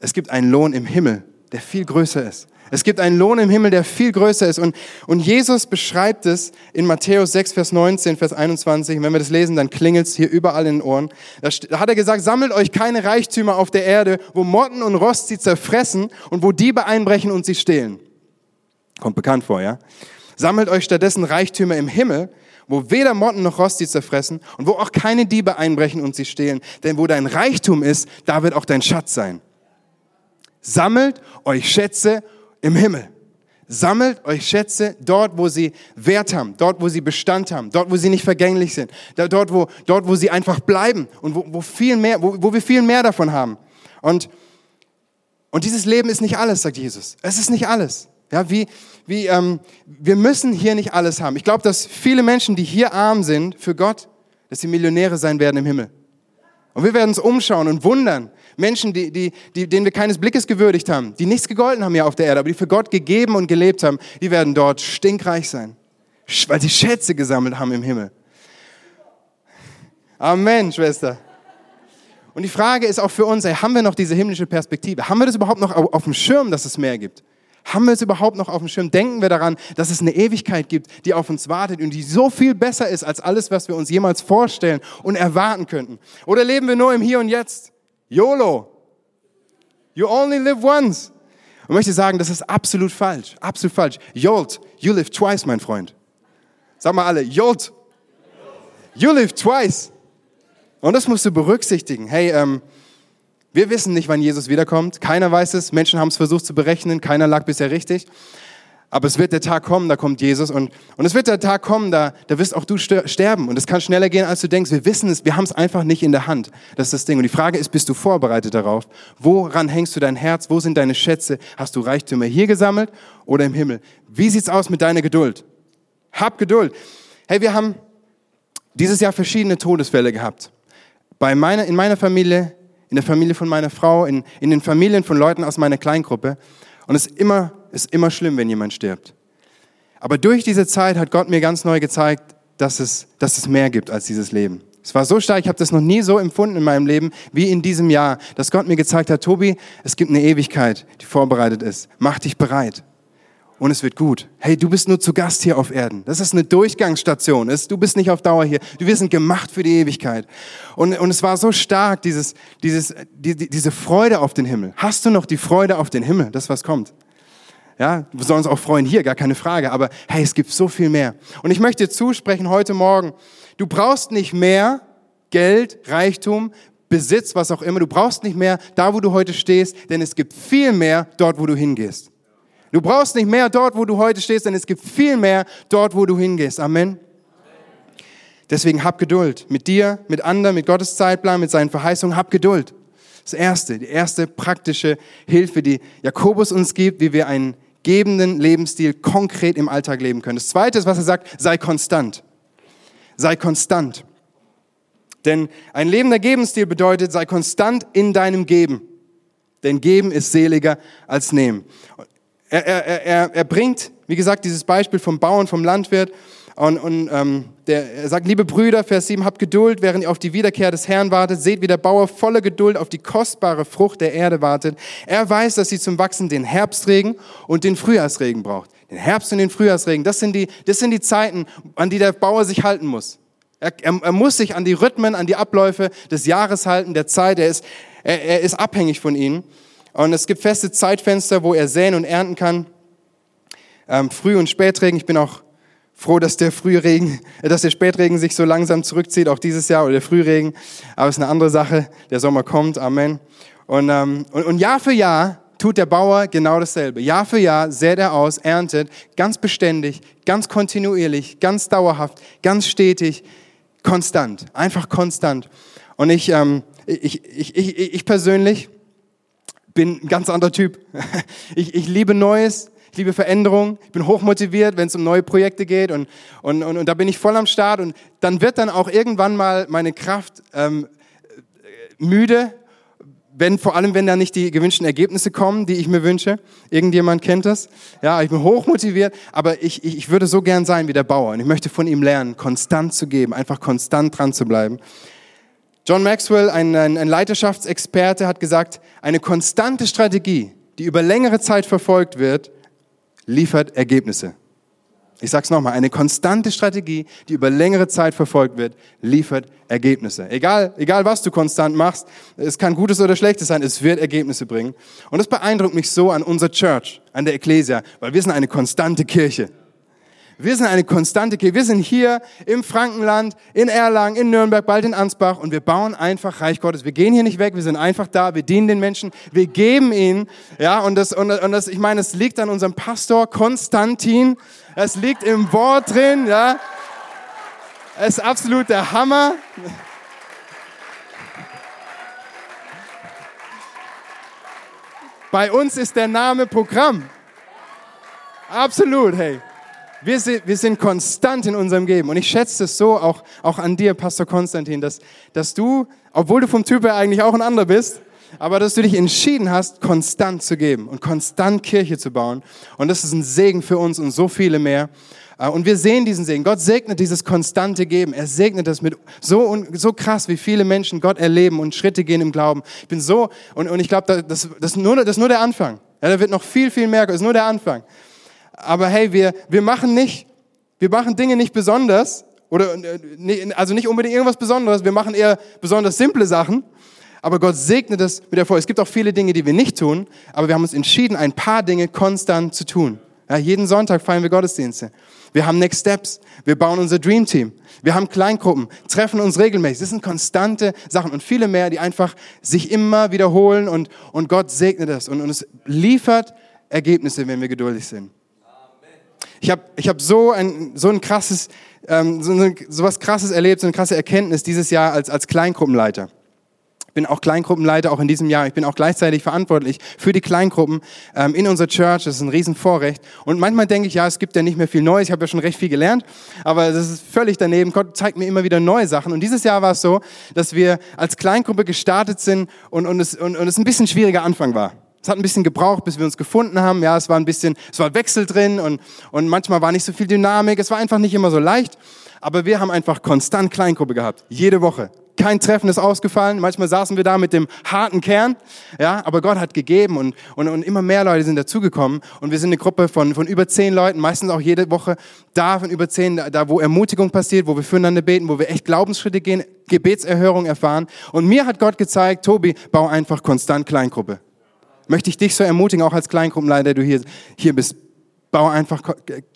es gibt einen Lohn im Himmel, der viel größer ist. Es gibt einen Lohn im Himmel, der viel größer ist. Und, und Jesus beschreibt es in Matthäus 6, Vers 19, Vers 21. Und wenn wir das lesen, dann klingelt es hier überall in den Ohren. Da, da hat er gesagt, sammelt euch keine Reichtümer auf der Erde, wo Motten und Rost sie zerfressen und wo Diebe einbrechen und sie stehlen. Kommt bekannt vor, ja? Sammelt euch stattdessen Reichtümer im Himmel, wo weder Motten noch Rost sie zerfressen und wo auch keine Diebe einbrechen und sie stehlen. Denn wo dein Reichtum ist, da wird auch dein Schatz sein. Sammelt euch Schätze im Himmel. Sammelt euch Schätze dort, wo sie Wert haben, dort, wo sie Bestand haben, dort, wo sie nicht vergänglich sind, dort, wo, dort, wo sie einfach bleiben und wo, wo, viel mehr, wo, wo wir viel mehr davon haben. Und, und dieses Leben ist nicht alles, sagt Jesus. Es ist nicht alles. Ja, wie, wie, ähm, wir müssen hier nicht alles haben. Ich glaube, dass viele Menschen, die hier arm sind für Gott, dass sie Millionäre sein werden im Himmel. Und wir werden uns umschauen und wundern, Menschen, die, die, die, denen wir keines Blickes gewürdigt haben, die nichts gegolten haben hier auf der Erde, aber die für Gott gegeben und gelebt haben, die werden dort stinkreich sein, weil sie Schätze gesammelt haben im Himmel. Amen, Schwester. Und die Frage ist auch für uns, ey, haben wir noch diese himmlische Perspektive? Haben wir das überhaupt noch auf dem Schirm, dass es mehr gibt? Haben wir es überhaupt noch auf dem Schirm? Denken wir daran, dass es eine Ewigkeit gibt, die auf uns wartet und die so viel besser ist als alles, was wir uns jemals vorstellen und erwarten könnten? Oder leben wir nur im Hier und Jetzt? YOLO. You only live once. Und möchte sagen, das ist absolut falsch. Absolut falsch. Yolt. You live twice, mein Freund. Sag mal alle, Yolt. You live twice. Und das musst du berücksichtigen. Hey, ähm, wir wissen nicht, wann Jesus wiederkommt. Keiner weiß es. Menschen haben es versucht zu berechnen. Keiner lag bisher richtig. Aber es wird der Tag kommen, da kommt Jesus. Und, und es wird der Tag kommen, da, da wirst auch du sterben. Und es kann schneller gehen, als du denkst. Wir wissen es, wir haben es einfach nicht in der Hand. Das ist das Ding. Und die Frage ist, bist du vorbereitet darauf? Woran hängst du dein Herz? Wo sind deine Schätze? Hast du Reichtümer hier gesammelt oder im Himmel? Wie sieht's aus mit deiner Geduld? Hab Geduld. Hey, wir haben dieses Jahr verschiedene Todesfälle gehabt. Bei meiner, in meiner Familie, in der Familie von meiner Frau, in, in den Familien von Leuten aus meiner Kleingruppe. Und es ist immer ist immer schlimm, wenn jemand stirbt. Aber durch diese Zeit hat Gott mir ganz neu gezeigt, dass es, dass es mehr gibt als dieses Leben. Es war so stark, ich habe das noch nie so empfunden in meinem Leben wie in diesem Jahr, dass Gott mir gezeigt hat, Tobi, es gibt eine Ewigkeit, die vorbereitet ist. Mach dich bereit und es wird gut. Hey, du bist nur zu Gast hier auf Erden. Das ist eine Durchgangsstation. Du bist nicht auf Dauer hier. Wir sind gemacht für die Ewigkeit. Und, und es war so stark, dieses, dieses, die, diese Freude auf den Himmel. Hast du noch die Freude auf den Himmel? Das, was kommt. Ja, wir sollen uns auch freuen hier, gar keine Frage. Aber hey, es gibt so viel mehr. Und ich möchte zusprechen heute Morgen, du brauchst nicht mehr Geld, Reichtum, Besitz, was auch immer. Du brauchst nicht mehr da, wo du heute stehst, denn es gibt viel mehr dort, wo du hingehst. Du brauchst nicht mehr dort, wo du heute stehst, denn es gibt viel mehr dort, wo du hingehst. Amen. Deswegen hab Geduld. Mit dir, mit anderen, mit Gottes Zeitplan, mit seinen Verheißungen, hab Geduld. Das erste, die erste praktische Hilfe, die Jakobus uns gibt, wie wir einen gebenden Lebensstil konkret im Alltag leben können. Das Zweite ist, was er sagt, sei konstant. Sei konstant. Denn ein lebender Gebensstil bedeutet, sei konstant in deinem Geben. Denn Geben ist seliger als Nehmen. Er, er, er, er bringt, wie gesagt, dieses Beispiel vom Bauern, vom Landwirt. Und, und ähm, der, er sagt, liebe Brüder, Vers 7, habt Geduld, während ihr auf die Wiederkehr des Herrn wartet. Seht, wie der Bauer voller Geduld auf die kostbare Frucht der Erde wartet. Er weiß, dass sie zum Wachsen den Herbstregen und den Frühjahrsregen braucht. Den Herbst und den Frühjahrsregen, das sind die, das sind die Zeiten, an die der Bauer sich halten muss. Er, er, er muss sich an die Rhythmen, an die Abläufe des Jahres halten, der Zeit. Er ist, er, er ist abhängig von ihnen. Und es gibt feste Zeitfenster, wo er säen und ernten kann. Ähm, Früh- und Spätregen. Ich bin auch froh, dass der Frühregen, äh, dass der Spätregen sich so langsam zurückzieht, auch dieses Jahr, oder der Frühregen. Aber es ist eine andere Sache. Der Sommer kommt. Amen. Und, ähm, und, und Jahr für Jahr tut der Bauer genau dasselbe. Jahr für Jahr sät er aus, erntet, ganz beständig, ganz kontinuierlich, ganz dauerhaft, ganz stetig, konstant, einfach konstant. Und ich, ähm, ich, ich, ich, ich persönlich bin ein ganz anderer Typ. Ich, ich liebe Neues, ich liebe Veränderung, ich bin hochmotiviert, wenn es um neue Projekte geht und, und, und, und, da bin ich voll am Start und dann wird dann auch irgendwann mal meine Kraft ähm, müde, wenn, vor allem wenn da nicht die gewünschten Ergebnisse kommen, die ich mir wünsche. Irgendjemand kennt das. Ja, ich bin hochmotiviert, aber ich, ich, ich würde so gern sein wie der Bauer und ich möchte von ihm lernen, konstant zu geben, einfach konstant dran zu bleiben. John Maxwell, ein, ein, ein Leiterschaftsexperte, hat gesagt, eine konstante Strategie, die über längere Zeit verfolgt wird, liefert Ergebnisse. Ich sage es nochmal, eine konstante Strategie, die über längere Zeit verfolgt wird, liefert Ergebnisse. Egal, egal was du konstant machst, es kann Gutes oder Schlechtes sein, es wird Ergebnisse bringen. Und das beeindruckt mich so an unserer Church, an der Ecclesia, weil wir sind eine konstante Kirche. Wir sind eine konstante Kirche. Wir sind hier im Frankenland, in Erlangen, in Nürnberg, bald in Ansbach und wir bauen einfach Reich Gottes. Wir gehen hier nicht weg, wir sind einfach da, wir dienen den Menschen, wir geben ihnen. Ja, und das, und, und das, ich meine, es liegt an unserem Pastor Konstantin. Es liegt im Wort drin, ja. Es ist absolut der Hammer. Bei uns ist der Name Programm. Absolut, hey. Wir sind, wir sind konstant in unserem Geben. Und ich schätze es so auch, auch an dir, Pastor Konstantin, dass, dass du, obwohl du vom Typ her eigentlich auch ein anderer bist, aber dass du dich entschieden hast, konstant zu geben und konstant Kirche zu bauen. Und das ist ein Segen für uns und so viele mehr. Äh, und wir sehen diesen Segen. Gott segnet dieses konstante Geben. Er segnet das mit so, so krass, wie viele Menschen Gott erleben und Schritte gehen im Glauben. Ich bin so, und, und ich glaube, das, das, ist nur, das ist nur der Anfang. Ja, da wird noch viel, viel mehr, das ist nur der Anfang aber hey, wir, wir machen nicht, wir machen Dinge nicht besonders, oder, äh, also nicht unbedingt irgendwas Besonderes, wir machen eher besonders simple Sachen, aber Gott segnet es mit Erfolg. Es gibt auch viele Dinge, die wir nicht tun, aber wir haben uns entschieden, ein paar Dinge konstant zu tun. Ja, jeden Sonntag feiern wir Gottesdienste. Wir haben Next Steps. Wir bauen unser Dream Team. Wir haben Kleingruppen, treffen uns regelmäßig. Das sind konstante Sachen und viele mehr, die einfach sich immer wiederholen und, und Gott segnet es und, und es liefert Ergebnisse, wenn wir geduldig sind. Ich habe ich hab so ein, so ein krasses, ähm, so, so was krasses erlebt, so eine krasse Erkenntnis dieses Jahr als, als Kleingruppenleiter bin auch Kleingruppenleiter, auch in diesem Jahr. Ich bin auch gleichzeitig verantwortlich für die Kleingruppen ähm, in unserer Church. Das ist ein Riesenvorrecht. Und manchmal denke ich, ja, es gibt ja nicht mehr viel Neues. Ich habe ja schon recht viel gelernt, aber das ist völlig daneben. Gott zeigt mir immer wieder neue Sachen. Und dieses Jahr war es so, dass wir als Kleingruppe gestartet sind und, und, es, und, und es ein bisschen schwieriger Anfang war. Es hat ein bisschen gebraucht, bis wir uns gefunden haben. Ja, es war ein bisschen, es war Wechsel drin und, und manchmal war nicht so viel Dynamik. Es war einfach nicht immer so leicht. Aber wir haben einfach konstant Kleingruppe gehabt. Jede Woche. Kein Treffen ist ausgefallen. Manchmal saßen wir da mit dem harten Kern. Ja, aber Gott hat gegeben und, und, und immer mehr Leute sind dazugekommen. Und wir sind eine Gruppe von, von über zehn Leuten, meistens auch jede Woche da von über zehn, da wo Ermutigung passiert, wo wir füreinander beten, wo wir echt Glaubensschritte gehen, Gebetserhörung erfahren. Und mir hat Gott gezeigt, Tobi, bau einfach konstant Kleingruppe. Möchte ich dich so ermutigen, auch als Kleingruppenleiter, du hier, hier bist Bau einfach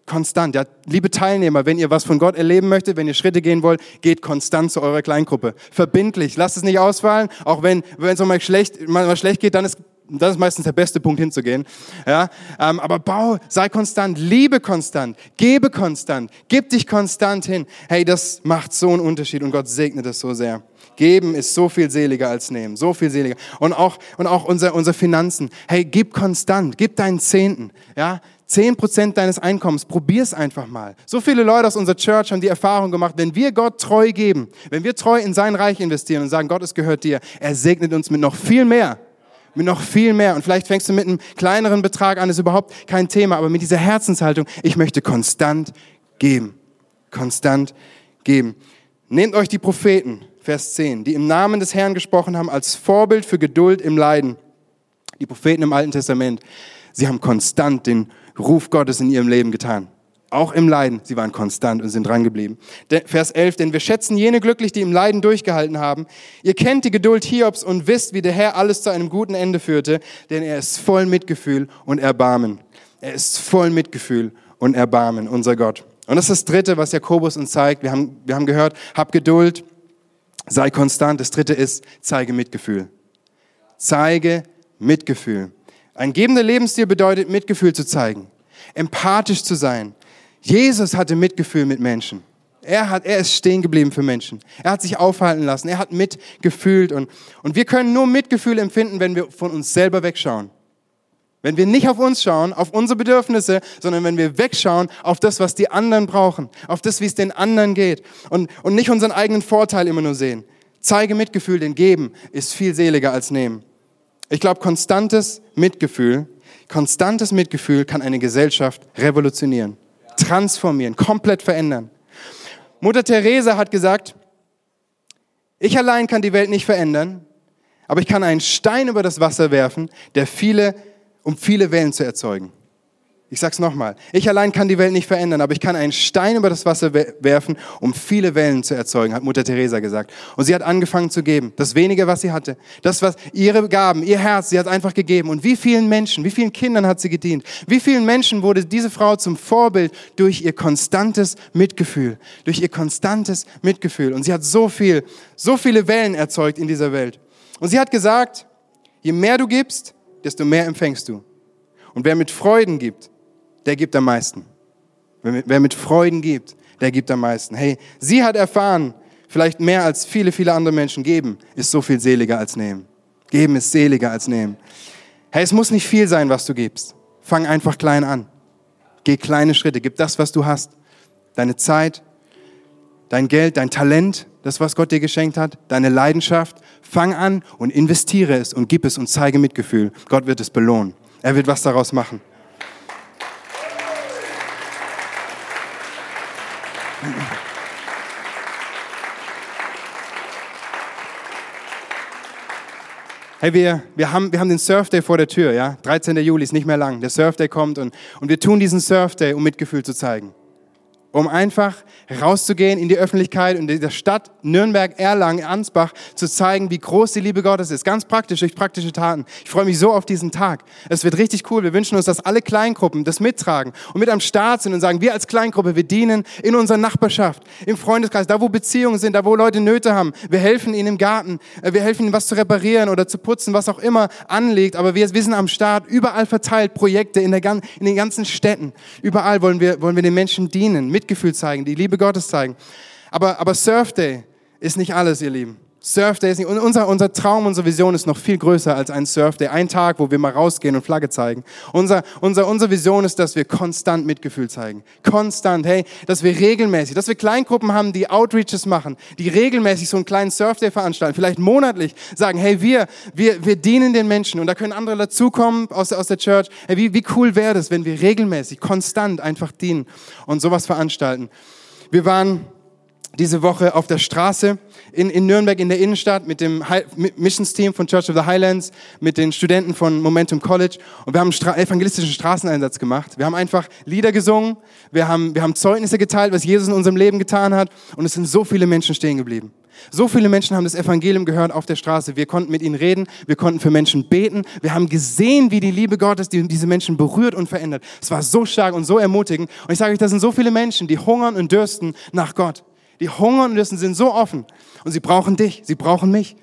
konstant. Ja, liebe Teilnehmer, wenn ihr was von Gott erleben möchtet, wenn ihr Schritte gehen wollt, geht konstant zu eurer Kleingruppe. Verbindlich. Lasst es nicht ausfallen. Auch wenn, wenn es mal schlecht, mal schlecht geht, dann ist das ist meistens der beste Punkt hinzugehen. Ja, ähm, aber bau, sei konstant, liebe konstant, gebe konstant, gib dich konstant hin. Hey, das macht so einen Unterschied und Gott segnet es so sehr. Geben ist so viel seliger als nehmen, so viel seliger. Und auch, und auch unser, unsere Finanzen. Hey, gib konstant, gib deinen Zehnten. Ja, 10% deines Einkommens, probier's einfach mal. So viele Leute aus unserer Church haben die Erfahrung gemacht, wenn wir Gott treu geben, wenn wir treu in sein Reich investieren und sagen, Gott, es gehört dir, er segnet uns mit noch viel mehr. Mit noch viel mehr. Und vielleicht fängst du mit einem kleineren Betrag an, ist überhaupt kein Thema, aber mit dieser Herzenshaltung, ich möchte konstant geben. Konstant geben. Nehmt euch die Propheten, Vers 10, die im Namen des Herrn gesprochen haben, als Vorbild für Geduld im Leiden. Die Propheten im Alten Testament. Sie haben konstant den Ruf Gottes in ihrem Leben getan. Auch im Leiden. Sie waren konstant und sind dran geblieben. Vers 11, denn wir schätzen jene glücklich, die im Leiden durchgehalten haben. Ihr kennt die Geduld Hiobs und wisst, wie der Herr alles zu einem guten Ende führte, denn er ist voll Mitgefühl und Erbarmen. Er ist voll Mitgefühl und Erbarmen, unser Gott. Und das ist das Dritte, was Jakobus uns zeigt. Wir haben, wir haben gehört, hab Geduld, sei konstant. Das Dritte ist, zeige Mitgefühl. Zeige Mitgefühl. Ein gebender Lebensstil bedeutet, Mitgefühl zu zeigen, empathisch zu sein. Jesus hatte Mitgefühl mit Menschen. Er, hat, er ist stehen geblieben für Menschen. Er hat sich aufhalten lassen. Er hat mitgefühlt. Und, und wir können nur Mitgefühl empfinden, wenn wir von uns selber wegschauen. Wenn wir nicht auf uns schauen, auf unsere Bedürfnisse, sondern wenn wir wegschauen auf das, was die anderen brauchen, auf das, wie es den anderen geht und, und nicht unseren eigenen Vorteil immer nur sehen. Zeige Mitgefühl, denn geben ist viel seliger als nehmen. Ich glaube, konstantes Mitgefühl, konstantes Mitgefühl kann eine Gesellschaft revolutionieren, transformieren, komplett verändern. Mutter Teresa hat gesagt, ich allein kann die Welt nicht verändern, aber ich kann einen Stein über das Wasser werfen, der viele, um viele Wellen zu erzeugen. Ich sag's nochmal. Ich allein kann die Welt nicht verändern, aber ich kann einen Stein über das Wasser werfen, um viele Wellen zu erzeugen, hat Mutter Teresa gesagt. Und sie hat angefangen zu geben. Das wenige, was sie hatte. Das, was ihre Gaben, ihr Herz, sie hat einfach gegeben. Und wie vielen Menschen, wie vielen Kindern hat sie gedient? Wie vielen Menschen wurde diese Frau zum Vorbild durch ihr konstantes Mitgefühl? Durch ihr konstantes Mitgefühl. Und sie hat so viel, so viele Wellen erzeugt in dieser Welt. Und sie hat gesagt, je mehr du gibst, desto mehr empfängst du. Und wer mit Freuden gibt, der gibt am meisten. Wer mit Freuden gibt, der gibt am meisten. Hey, sie hat erfahren, vielleicht mehr als viele, viele andere Menschen geben, ist so viel seliger als nehmen. Geben ist seliger als nehmen. Hey, es muss nicht viel sein, was du gibst. Fang einfach klein an. Geh kleine Schritte. Gib das, was du hast. Deine Zeit, dein Geld, dein Talent, das, was Gott dir geschenkt hat, deine Leidenschaft. Fang an und investiere es und gib es und zeige Mitgefühl. Gott wird es belohnen. Er wird was daraus machen. Hey, wir, wir, haben, wir haben den Surf Day vor der Tür, ja? 13. Juli ist nicht mehr lang. Der Surf Day kommt und, und wir tun diesen Surf Day, um Mitgefühl zu zeigen. Um einfach rauszugehen in die Öffentlichkeit und in der Stadt Nürnberg, Erlangen, Ansbach zu zeigen, wie groß die Liebe Gottes ist. Ganz praktisch, durch praktische Taten. Ich freue mich so auf diesen Tag. Es wird richtig cool. Wir wünschen uns, dass alle Kleingruppen das mittragen und mit am Start sind und sagen, wir als Kleingruppe, wir dienen in unserer Nachbarschaft, im Freundeskreis, da wo Beziehungen sind, da wo Leute Nöte haben. Wir helfen ihnen im Garten, äh, wir helfen ihnen was zu reparieren oder zu putzen, was auch immer anliegt. Aber wir, wir sind am Start, überall verteilt Projekte in, der, in den ganzen Städten. Überall wollen wir, wollen wir den Menschen dienen Mitgefühl zeigen, die Liebe Gottes zeigen. Aber, aber Surf Day ist nicht alles, ihr Lieben. Surf Day ist nicht, und unser, unser Traum, unsere Vision ist noch viel größer als ein Surf Day. Ein Tag, wo wir mal rausgehen und Flagge zeigen. Unser, unser, unsere Vision ist, dass wir konstant Mitgefühl zeigen. Konstant, hey, dass wir regelmäßig, dass wir Kleingruppen haben, die Outreaches machen, die regelmäßig so einen kleinen Surf Day veranstalten, vielleicht monatlich sagen, hey, wir, wir, wir dienen den Menschen und da können andere dazukommen aus, aus der Church. Hey, wie, wie cool wäre das, wenn wir regelmäßig, konstant einfach dienen und sowas veranstalten. Wir waren diese Woche auf der Straße in, in Nürnberg in der Innenstadt mit dem Missionsteam von Church of the Highlands, mit den Studenten von Momentum College und wir haben einen Stra evangelistischen Straßeneinsatz gemacht. Wir haben einfach Lieder gesungen, wir haben, wir haben Zeugnisse geteilt, was Jesus in unserem Leben getan hat und es sind so viele Menschen stehen geblieben. So viele Menschen haben das Evangelium gehört auf der Straße. Wir konnten mit ihnen reden, wir konnten für Menschen beten. Wir haben gesehen, wie die Liebe Gottes die diese Menschen berührt und verändert. Es war so stark und so ermutigend. Und ich sage euch, das sind so viele Menschen, die hungern und dürsten nach Gott die hungern müssen, sind so offen. Und sie brauchen dich, sie brauchen mich.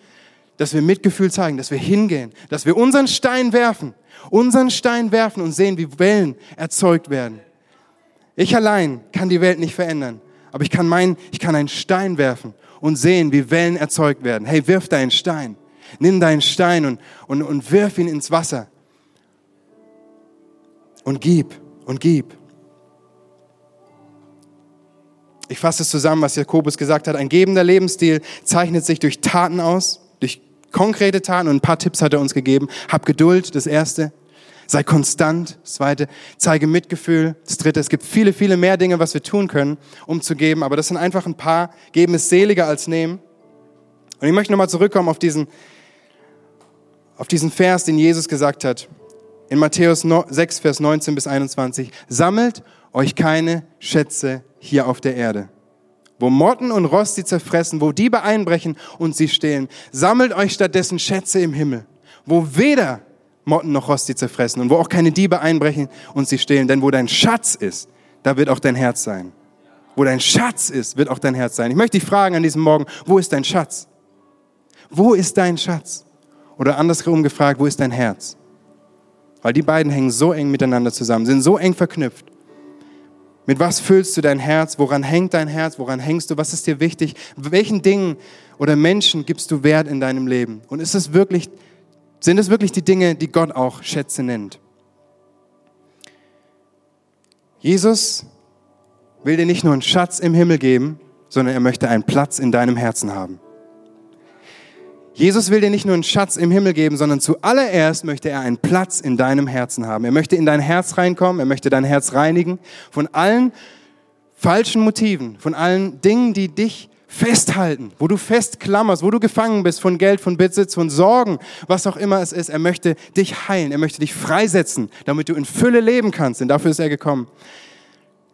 Dass wir Mitgefühl zeigen, dass wir hingehen, dass wir unseren Stein werfen, unseren Stein werfen und sehen, wie Wellen erzeugt werden. Ich allein kann die Welt nicht verändern, aber ich kann, meinen, ich kann einen Stein werfen und sehen, wie Wellen erzeugt werden. Hey, wirf deinen Stein. Nimm deinen Stein und, und, und wirf ihn ins Wasser. Und gib und gib. Ich fasse es zusammen, was Jakobus gesagt hat. Ein gebender Lebensstil zeichnet sich durch Taten aus, durch konkrete Taten und ein paar Tipps hat er uns gegeben. Hab Geduld, das erste. Sei konstant, das zweite. Zeige Mitgefühl, das dritte. Es gibt viele, viele mehr Dinge, was wir tun können, um zu geben, aber das sind einfach ein paar. Geben ist seliger als nehmen. Und ich möchte nochmal zurückkommen auf diesen, auf diesen Vers, den Jesus gesagt hat. In Matthäus 6, Vers 19 bis 21. Sammelt euch keine Schätze hier auf der Erde. Wo Motten und Rost sie zerfressen, wo Diebe einbrechen und sie stehlen. Sammelt euch stattdessen Schätze im Himmel, wo weder Motten noch Rost sie zerfressen und wo auch keine Diebe einbrechen und sie stehlen. Denn wo dein Schatz ist, da wird auch dein Herz sein. Wo dein Schatz ist, wird auch dein Herz sein. Ich möchte dich fragen an diesem Morgen, wo ist dein Schatz? Wo ist dein Schatz? Oder andersherum gefragt, wo ist dein Herz? Weil die beiden hängen so eng miteinander zusammen, sind so eng verknüpft. Mit was füllst du dein Herz? Woran hängt dein Herz? Woran hängst du? Was ist dir wichtig? Welchen Dingen oder Menschen gibst du Wert in deinem Leben? Und ist es wirklich, sind es wirklich die Dinge, die Gott auch Schätze nennt? Jesus will dir nicht nur einen Schatz im Himmel geben, sondern er möchte einen Platz in deinem Herzen haben. Jesus will dir nicht nur einen Schatz im Himmel geben, sondern zuallererst möchte er einen Platz in deinem Herzen haben. Er möchte in dein Herz reinkommen, er möchte dein Herz reinigen von allen falschen Motiven, von allen Dingen, die dich festhalten, wo du festklammerst, wo du gefangen bist von Geld, von Besitz, von Sorgen, was auch immer es ist. Er möchte dich heilen, er möchte dich freisetzen, damit du in Fülle leben kannst, denn dafür ist er gekommen.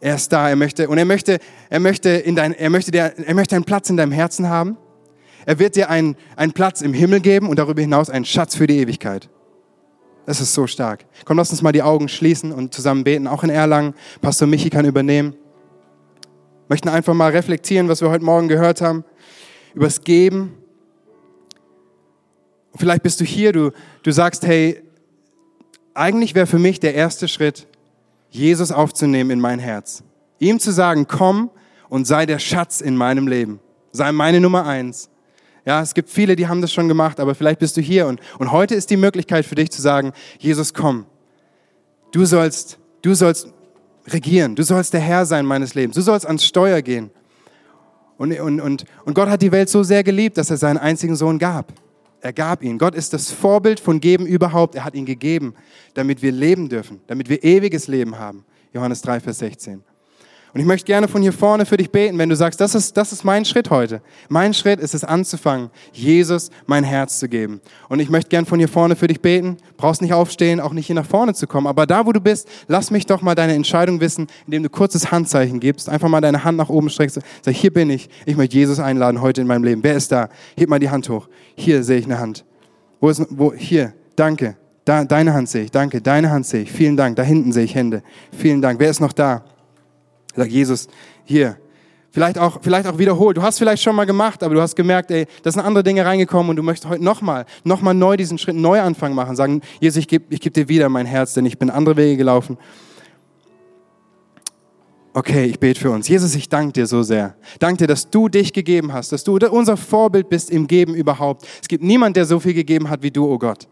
Er ist da, er möchte und er möchte, er möchte in dein, er möchte, dir, er möchte einen Platz in deinem Herzen haben. Er wird dir einen, einen Platz im Himmel geben und darüber hinaus einen Schatz für die Ewigkeit. Das ist so stark. Komm, lass uns mal die Augen schließen und zusammen beten, auch in Erlangen. Pastor Michi kann übernehmen. Möchten einfach mal reflektieren, was wir heute Morgen gehört haben, übers Geben. Vielleicht bist du hier, du, du sagst, hey, eigentlich wäre für mich der erste Schritt, Jesus aufzunehmen in mein Herz. Ihm zu sagen, komm und sei der Schatz in meinem Leben. Sei meine Nummer eins. Ja, es gibt viele, die haben das schon gemacht, aber vielleicht bist du hier und, und heute ist die Möglichkeit für dich zu sagen, Jesus, komm. Du sollst, du sollst regieren. Du sollst der Herr sein meines Lebens. Du sollst ans Steuer gehen. Und, und, und, und Gott hat die Welt so sehr geliebt, dass er seinen einzigen Sohn gab. Er gab ihn. Gott ist das Vorbild von Geben überhaupt. Er hat ihn gegeben, damit wir leben dürfen, damit wir ewiges Leben haben. Johannes 3, Vers 16. Und ich möchte gerne von hier vorne für dich beten, wenn du sagst, das ist, das ist mein Schritt heute. Mein Schritt ist es anzufangen, Jesus mein Herz zu geben. Und ich möchte gerne von hier vorne für dich beten. Brauchst nicht aufstehen, auch nicht hier nach vorne zu kommen. Aber da, wo du bist, lass mich doch mal deine Entscheidung wissen, indem du kurzes Handzeichen gibst. Einfach mal deine Hand nach oben streckst. Sag, hier bin ich. Ich möchte Jesus einladen heute in meinem Leben. Wer ist da? Heb mal die Hand hoch. Hier sehe ich eine Hand. Wo ist, wo, hier. Danke. Da, deine Hand sehe ich. Danke. Deine Hand sehe ich. Vielen Dank. Da hinten sehe ich Hände. Vielen Dank. Wer ist noch da? Sag Jesus, hier. Vielleicht auch, vielleicht auch wiederholt. Du hast vielleicht schon mal gemacht, aber du hast gemerkt, ey, da sind andere Dinge reingekommen und du möchtest heute nochmal, nochmal neu diesen Schritt, neu anfangen machen. Sagen, Jesus, ich gebe ich geb dir wieder mein Herz, denn ich bin andere Wege gelaufen. Okay, ich bete für uns. Jesus, ich danke dir so sehr. Danke dir, dass du dich gegeben hast, dass du unser Vorbild bist im Geben überhaupt. Es gibt niemand, der so viel gegeben hat wie du, oh Gott.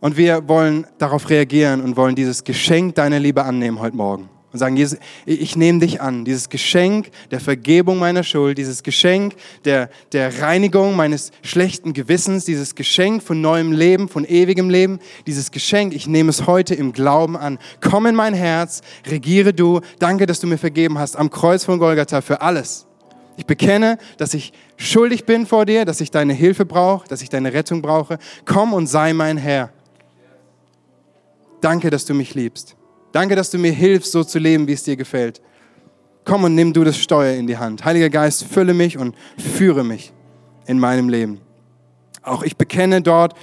Und wir wollen darauf reagieren und wollen dieses Geschenk deiner Liebe annehmen heute Morgen und sagen, Jesus, ich nehme dich an. Dieses Geschenk der Vergebung meiner Schuld, dieses Geschenk der, der Reinigung meines schlechten Gewissens, dieses Geschenk von neuem Leben, von ewigem Leben, dieses Geschenk, ich nehme es heute im Glauben an. Komm in mein Herz, regiere du. Danke, dass du mir vergeben hast am Kreuz von Golgatha für alles. Ich bekenne, dass ich schuldig bin vor dir, dass ich deine Hilfe brauche, dass ich deine Rettung brauche. Komm und sei mein Herr. Danke, dass du mich liebst. Danke, dass du mir hilfst, so zu leben, wie es dir gefällt. Komm und nimm du das Steuer in die Hand. Heiliger Geist, fülle mich und führe mich in meinem Leben. Auch ich bekenne dort,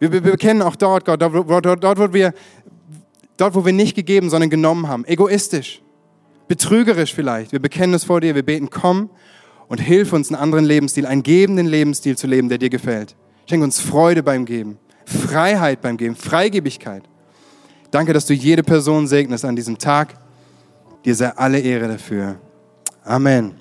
wir, bekennen auch dort, Gott, dort, dort, dort, wo wir, dort, wo wir nicht gegeben, sondern genommen haben. Egoistisch, betrügerisch vielleicht. Wir bekennen es vor dir, wir beten, komm und hilf uns, einen anderen Lebensstil, einen gebenden Lebensstil zu leben, der dir gefällt. Schenk uns Freude beim Geben, Freiheit beim Geben, Freigebigkeit. Danke, dass du jede Person segnest an diesem Tag. Dir sei alle Ehre dafür. Amen.